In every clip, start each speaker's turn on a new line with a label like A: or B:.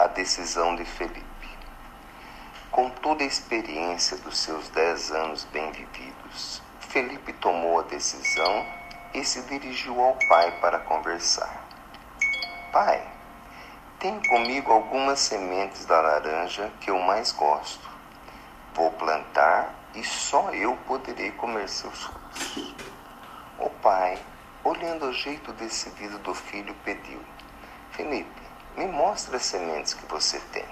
A: a decisão de Felipe. Com toda a experiência dos seus dez anos bem vividos, Felipe tomou a decisão e se dirigiu ao pai para conversar. Pai, tenho comigo algumas sementes da laranja que eu mais gosto. Vou plantar e só eu poderei comer seus frutos. O pai, olhando o jeito decidido do filho, pediu: Felipe, me mostre as sementes que você tem.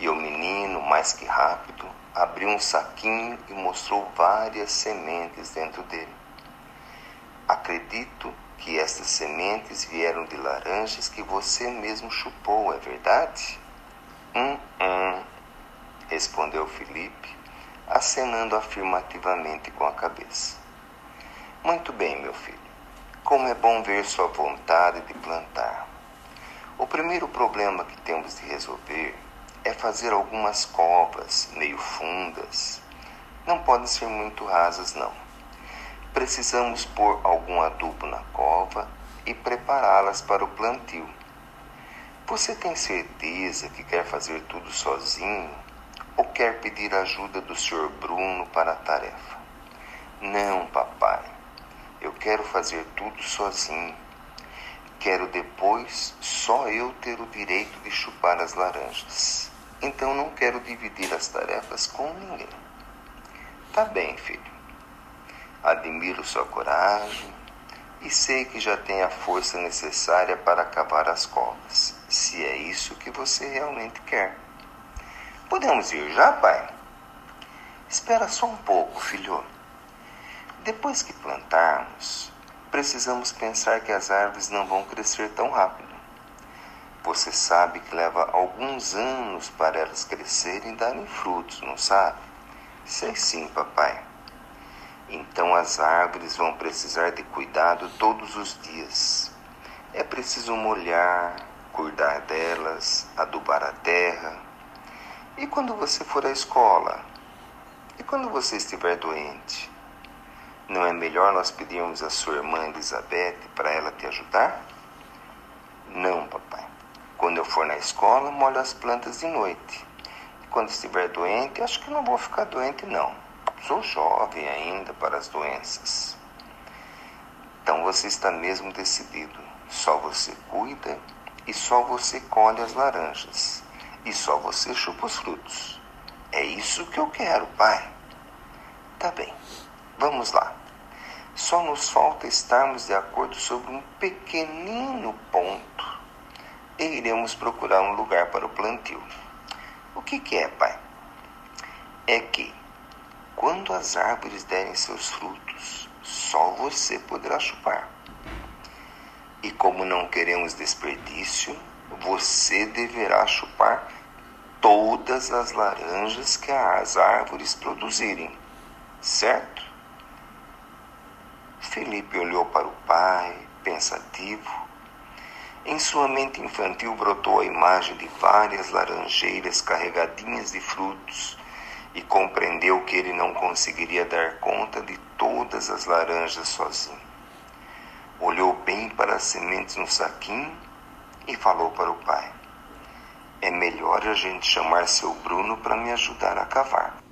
A: E o menino, mais que rápido, abriu um saquinho e mostrou várias sementes dentro dele. Acredito que estas sementes vieram de laranjas que você mesmo chupou, é verdade? Hum, hum, respondeu Felipe, acenando afirmativamente com a cabeça. Muito bem, meu filho. Como é bom ver sua vontade de plantar. O primeiro problema que temos de resolver é fazer algumas covas meio fundas. Não podem ser muito rasas, não precisamos pôr algum adubo na cova e prepará-las para o plantio. Você tem certeza que quer fazer tudo sozinho ou quer pedir ajuda do Sr. Bruno para a tarefa? Não, papai. Eu quero fazer tudo sozinho. Quero depois só eu ter o direito de chupar as laranjas. Então não quero dividir as tarefas com ninguém. Tá bem, filho. Admiro sua coragem e sei que já tem a força necessária para cavar as covas, se é isso que você realmente quer. Podemos ir já, pai? Espera só um pouco, filho. Depois que plantarmos, precisamos pensar que as árvores não vão crescer tão rápido. Você sabe que leva alguns anos para elas crescerem e darem frutos, não sabe? Sei sim, papai. Então as árvores vão precisar de cuidado todos os dias. É preciso molhar, cuidar delas, adubar a terra. E quando você for à escola? E quando você estiver doente? Não é melhor nós pedirmos a sua irmã Elizabeth para ela te ajudar? Não, papai. Quando eu for na escola, molho as plantas de noite. E quando estiver doente, acho que não vou ficar doente, não. Sou jovem ainda para as doenças. Então você está mesmo decidido. Só você cuida e só você colhe as laranjas. E só você chupa os frutos. É isso que eu quero, pai. Tá bem, vamos lá. Só nos falta estarmos de acordo sobre um pequenino ponto e iremos procurar um lugar para o plantio. O que, que é, pai? É que quando as árvores derem seus frutos, só você poderá chupar. E como não queremos desperdício, você deverá chupar todas as laranjas que as árvores produzirem, certo? Felipe olhou para o pai, pensativo. Em sua mente infantil brotou a imagem de várias laranjeiras carregadinhas de frutos e compreendeu que ele não conseguiria dar conta de todas as laranjas sozinho. Olhou bem para as sementes no saquinho e falou para o pai: É melhor a gente chamar seu Bruno para me ajudar a cavar.